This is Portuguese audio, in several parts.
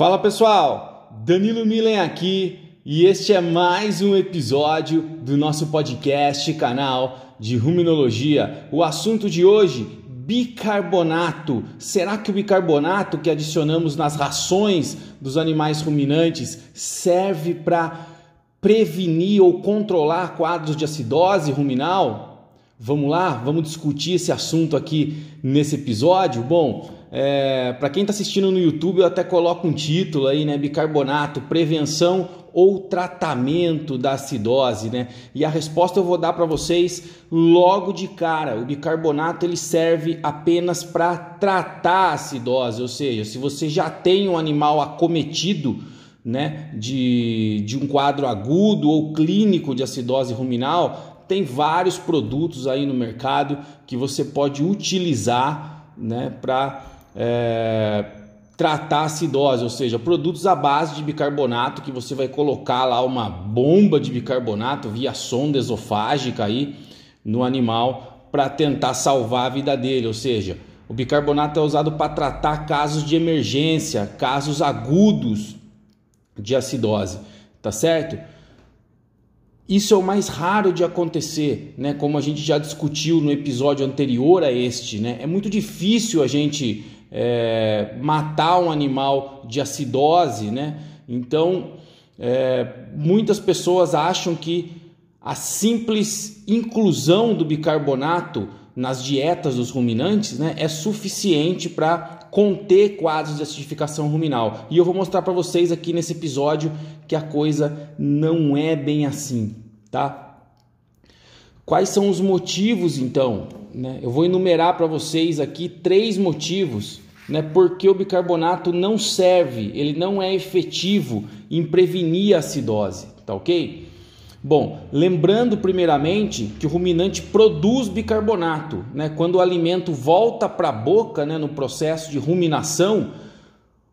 Fala pessoal, Danilo Milen aqui e este é mais um episódio do nosso podcast canal de ruminologia. O assunto de hoje, bicarbonato. Será que o bicarbonato que adicionamos nas rações dos animais ruminantes serve para prevenir ou controlar quadros de acidose ruminal? Vamos lá, vamos discutir esse assunto aqui nesse episódio. Bom, é, para quem está assistindo no YouTube, eu até coloco um título aí, né? Bicarbonato, prevenção ou tratamento da acidose, né? E a resposta eu vou dar para vocês logo de cara. O bicarbonato ele serve apenas para tratar a acidose, ou seja, se você já tem um animal acometido, né, de, de um quadro agudo ou clínico de acidose ruminal, tem vários produtos aí no mercado que você pode utilizar, né, para é, tratar acidose, ou seja, produtos à base de bicarbonato que você vai colocar lá uma bomba de bicarbonato via sonda esofágica aí no animal para tentar salvar a vida dele, ou seja, o bicarbonato é usado para tratar casos de emergência, casos agudos de acidose, tá certo? Isso é o mais raro de acontecer, né? Como a gente já discutiu no episódio anterior a este, né? É muito difícil a gente é, matar um animal de acidose, né? Então, é, muitas pessoas acham que a simples inclusão do bicarbonato nas dietas dos ruminantes né, é suficiente para conter quadros de acidificação ruminal. E eu vou mostrar para vocês aqui nesse episódio que a coisa não é bem assim, tá? Quais são os motivos então? Né? Eu vou enumerar para vocês aqui três motivos né, porque o bicarbonato não serve, ele não é efetivo em prevenir a acidose, tá ok? Bom, lembrando primeiramente que o ruminante produz bicarbonato, né? Quando o alimento volta para a boca, né, no processo de ruminação,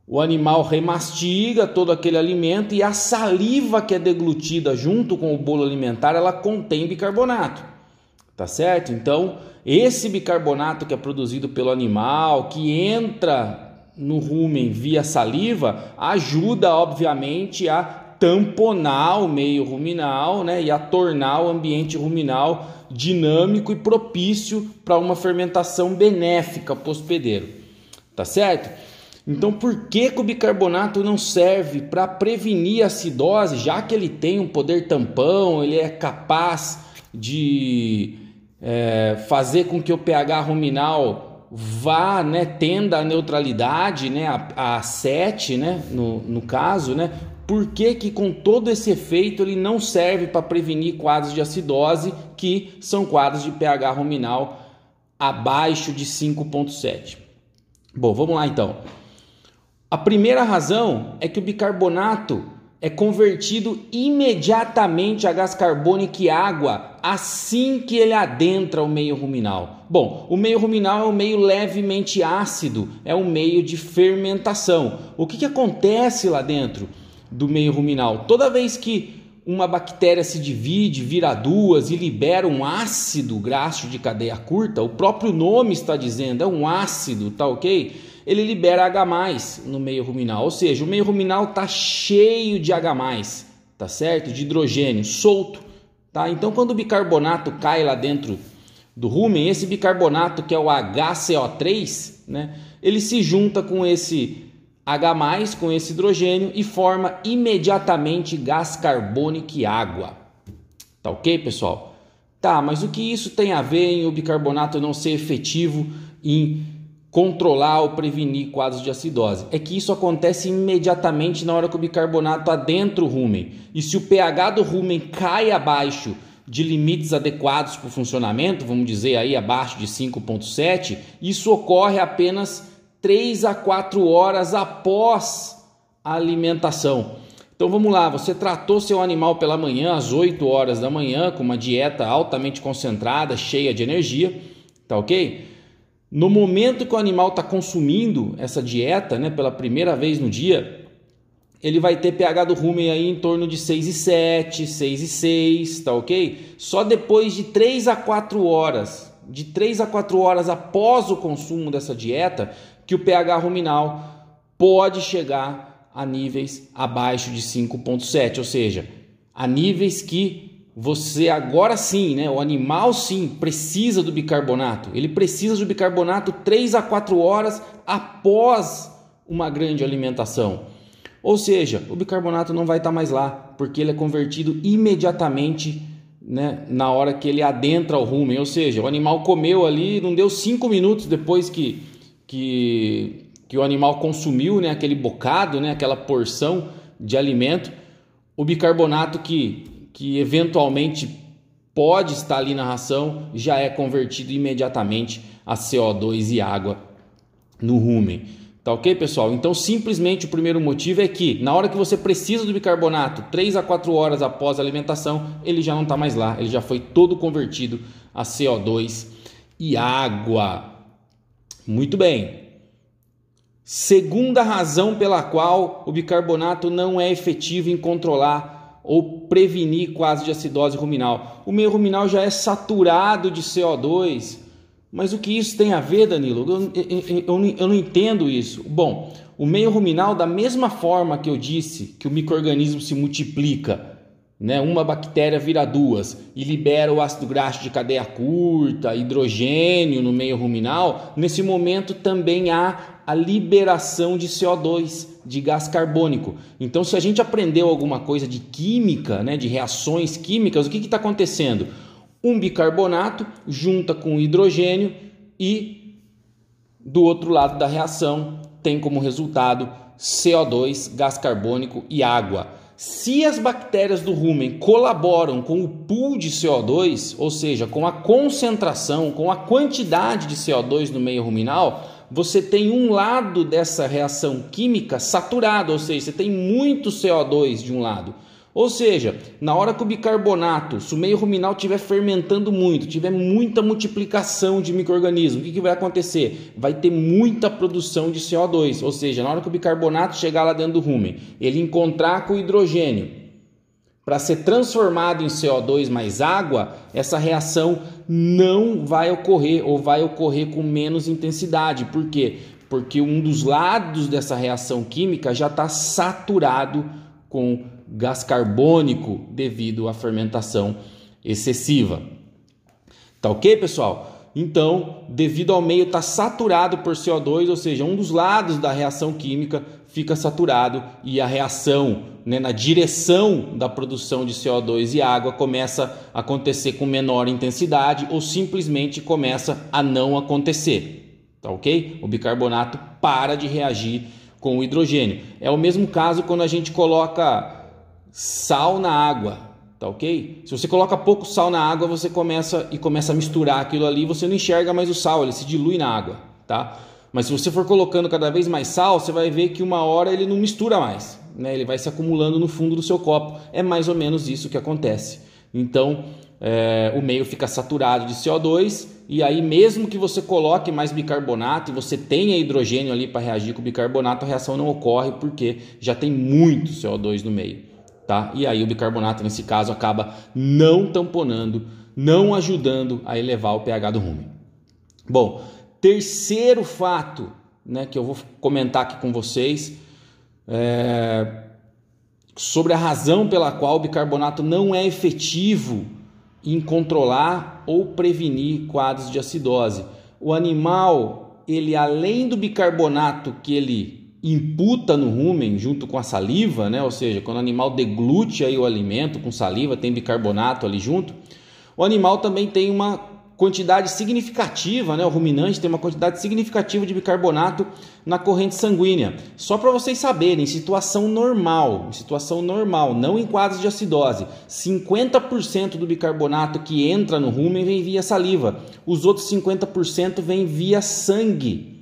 o animal remastiga todo aquele alimento e a saliva que é deglutida junto com o bolo alimentar, ela contém bicarbonato. Tá certo? Então, esse bicarbonato que é produzido pelo animal, que entra no rumen via saliva, ajuda obviamente a tamponar o meio ruminal, né, e a tornar o ambiente ruminal dinâmico e propício para uma fermentação benéfica para o hospedeiro. Tá certo? Então, por que, que o bicarbonato não serve para prevenir a acidose, já que ele tem um poder tampão, ele é capaz de é, fazer com que o pH ruminal vá, né, tenda a neutralidade, né, a, a 7, né, no, no caso, né, por que, que com todo esse efeito ele não serve para prevenir quadros de acidose, que são quadros de pH ruminal abaixo de 5,7? Bom, vamos lá então. A primeira razão é que o bicarbonato é convertido imediatamente a gás carbônico e água assim que ele adentra o meio ruminal. Bom, o meio ruminal é um meio levemente ácido, é um meio de fermentação. O que, que acontece lá dentro do meio ruminal? Toda vez que uma bactéria se divide, vira duas e libera um ácido graxo de cadeia curta, o próprio nome está dizendo, é um ácido, tá ok? Ele libera H+, no meio ruminal, ou seja, o meio ruminal está cheio de H+, tá certo? De hidrogênio, solto, tá? Então quando o bicarbonato cai lá dentro do rumen, esse bicarbonato que é o HCO3, né? Ele se junta com esse H+, com esse hidrogênio e forma imediatamente gás carbônico e água. Tá ok, pessoal? Tá, mas o que isso tem a ver em o bicarbonato não ser efetivo em controlar ou prevenir quadros de acidose. É que isso acontece imediatamente na hora que o bicarbonato adentra o rumen. E se o pH do rumen cai abaixo de limites adequados para o funcionamento, vamos dizer aí abaixo de 5.7, isso ocorre apenas 3 a 4 horas após a alimentação. Então vamos lá, você tratou seu animal pela manhã às 8 horas da manhã com uma dieta altamente concentrada, cheia de energia, tá OK? No momento que o animal está consumindo essa dieta, né, pela primeira vez no dia, ele vai ter pH do rumen aí em torno de 6,7, 6,6, tá ok? Só depois de 3 a 4 horas, de 3 a 4 horas após o consumo dessa dieta, que o pH ruminal pode chegar a níveis abaixo de 5,7, ou seja, a níveis que você agora sim, né, o animal sim precisa do bicarbonato. Ele precisa do bicarbonato 3 a 4 horas após uma grande alimentação. Ou seja, o bicarbonato não vai estar mais lá, porque ele é convertido imediatamente né, na hora que ele adentra o rumen. Ou seja, o animal comeu ali, não deu 5 minutos depois que, que que o animal consumiu, né, aquele bocado, né, aquela porção de alimento, o bicarbonato que, que eventualmente pode estar ali na ração já é convertido imediatamente a CO2 e água no rumen. Tá ok, pessoal? Então, simplesmente o primeiro motivo é que na hora que você precisa do bicarbonato, 3 a 4 horas após a alimentação, ele já não está mais lá, ele já foi todo convertido a CO2 e água. Muito bem. Segunda razão pela qual o bicarbonato não é efetivo em controlar ou prevenir quase de acidose ruminal. O meio ruminal já é saturado de CO2. Mas o que isso tem a ver, Danilo? Eu, eu, eu, eu não entendo isso. Bom, o meio ruminal, da mesma forma que eu disse que o microorganismo se multiplica né? Uma bactéria vira duas e libera o ácido graxo de cadeia curta, hidrogênio no meio ruminal. Nesse momento também há a liberação de CO2, de gás carbônico. Então, se a gente aprendeu alguma coisa de química, né, de reações químicas, o que está acontecendo? Um bicarbonato junta com hidrogênio e do outro lado da reação tem como resultado CO2, gás carbônico e água. Se as bactérias do rumen colaboram com o pool de CO2, ou seja, com a concentração, com a quantidade de CO2 no meio ruminal, você tem um lado dessa reação química saturado, ou seja, você tem muito CO2 de um lado. Ou seja, na hora que o bicarbonato, se o meio ruminal estiver fermentando muito, tiver muita multiplicação de micro-organismos, o que, que vai acontecer? Vai ter muita produção de CO2. Ou seja, na hora que o bicarbonato chegar lá dentro do rumen, ele encontrar com o hidrogênio para ser transformado em CO2 mais água, essa reação não vai ocorrer ou vai ocorrer com menos intensidade. Por quê? Porque um dos lados dessa reação química já está saturado com gás carbônico devido à fermentação excessiva. Tá ok, pessoal? Então, devido ao meio estar tá saturado por CO2, ou seja, um dos lados da reação química fica saturado e a reação né, na direção da produção de CO2 e água começa a acontecer com menor intensidade ou simplesmente começa a não acontecer. Tá ok? O bicarbonato para de reagir com o hidrogênio. É o mesmo caso quando a gente coloca sal na água, tá ok? Se você coloca pouco sal na água, você começa e começa a misturar aquilo ali, você não enxerga mais o sal, ele se dilui na água, tá? Mas se você for colocando cada vez mais sal, você vai ver que uma hora ele não mistura mais, né? Ele vai se acumulando no fundo do seu copo. É mais ou menos isso que acontece. Então, é, o meio fica saturado de CO2 e aí mesmo que você coloque mais bicarbonato e você tenha hidrogênio ali para reagir com o bicarbonato, a reação não ocorre porque já tem muito CO2 no meio tá? E aí o bicarbonato nesse caso acaba não tamponando, não ajudando a elevar o pH do rumen. Bom, terceiro fato, né, que eu vou comentar aqui com vocês, é sobre a razão pela qual o bicarbonato não é efetivo em controlar ou prevenir quadros de acidose. O animal, ele além do bicarbonato que ele imputa no rumen junto com a saliva, né? ou seja, quando o animal deglute aí o alimento com saliva, tem bicarbonato ali junto, o animal também tem uma quantidade significativa, né? o ruminante tem uma quantidade significativa de bicarbonato na corrente sanguínea. Só para vocês saberem, em situação normal, em situação normal, não em quadros de acidose, 50% do bicarbonato que entra no rumen vem via saliva, os outros 50% vem via sangue.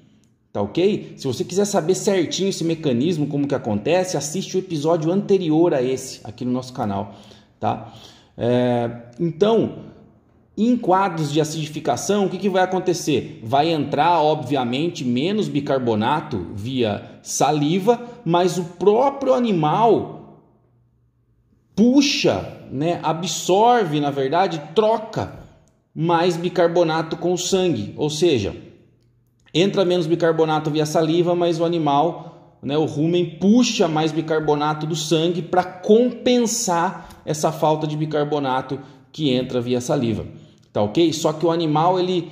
Tá ok? Se você quiser saber certinho esse mecanismo, como que acontece, assiste o episódio anterior a esse aqui no nosso canal, tá? É, então, em quadros de acidificação, o que, que vai acontecer? Vai entrar, obviamente, menos bicarbonato via saliva, mas o próprio animal puxa, né, absorve, na verdade, troca mais bicarbonato com o sangue, ou seja, Entra menos bicarbonato via saliva, mas o animal né, o rumen puxa mais bicarbonato do sangue para compensar essa falta de bicarbonato que entra via saliva. Tá ok? Só que o animal ele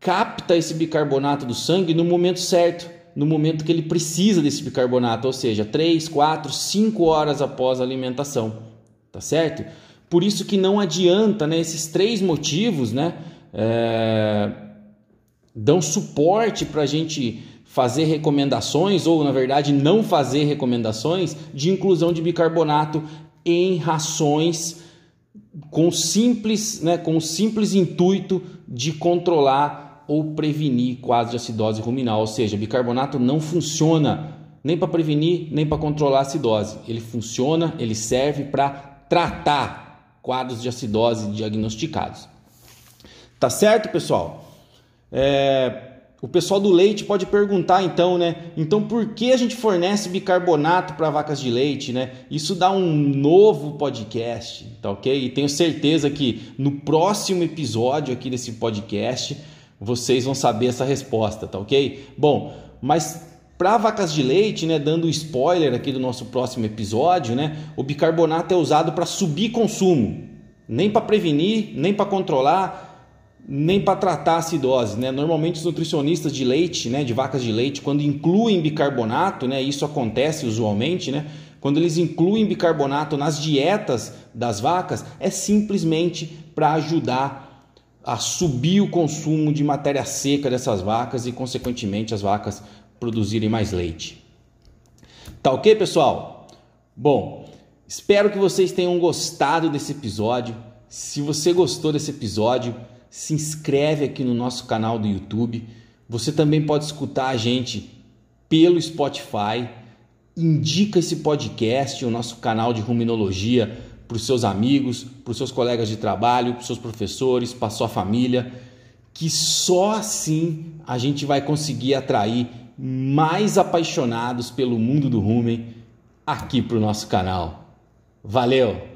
capta esse bicarbonato do sangue no momento certo, no momento que ele precisa desse bicarbonato, ou seja, 3, 4, 5 horas após a alimentação. Tá certo? Por isso que não adianta, né? Esses três motivos, né? É, dão suporte para a gente fazer recomendações, ou na verdade não fazer recomendações, de inclusão de bicarbonato em rações com simples, né, com o simples intuito de controlar ou prevenir quadros de acidose ruminal, ou seja, bicarbonato não funciona nem para prevenir, nem para controlar a acidose. Ele funciona, ele serve para tratar quadros de acidose diagnosticados. Tá certo, pessoal? É, o pessoal do leite pode perguntar então, né? Então por que a gente fornece bicarbonato para vacas de leite, né? Isso dá um novo podcast, tá ok? E tenho certeza que no próximo episódio aqui desse podcast vocês vão saber essa resposta, tá ok? Bom, mas para vacas de leite, né, dando spoiler aqui do nosso próximo episódio, né, o bicarbonato é usado para subir consumo, nem para prevenir, nem para controlar, nem para tratar a acidose, né? Normalmente os nutricionistas de leite, né, de vacas de leite, quando incluem bicarbonato, né, isso acontece usualmente, né? Quando eles incluem bicarbonato nas dietas das vacas, é simplesmente para ajudar a subir o consumo de matéria seca dessas vacas e, consequentemente, as vacas produzirem mais leite. Tá ok, pessoal? Bom, espero que vocês tenham gostado desse episódio. Se você gostou desse episódio, se inscreve aqui no nosso canal do YouTube. Você também pode escutar a gente pelo Spotify. Indica esse podcast, o nosso canal de ruminologia, para os seus amigos, para os seus colegas de trabalho, para os seus professores, para a sua família, que só assim a gente vai conseguir atrair mais apaixonados pelo mundo do rumen aqui para o nosso canal. Valeu!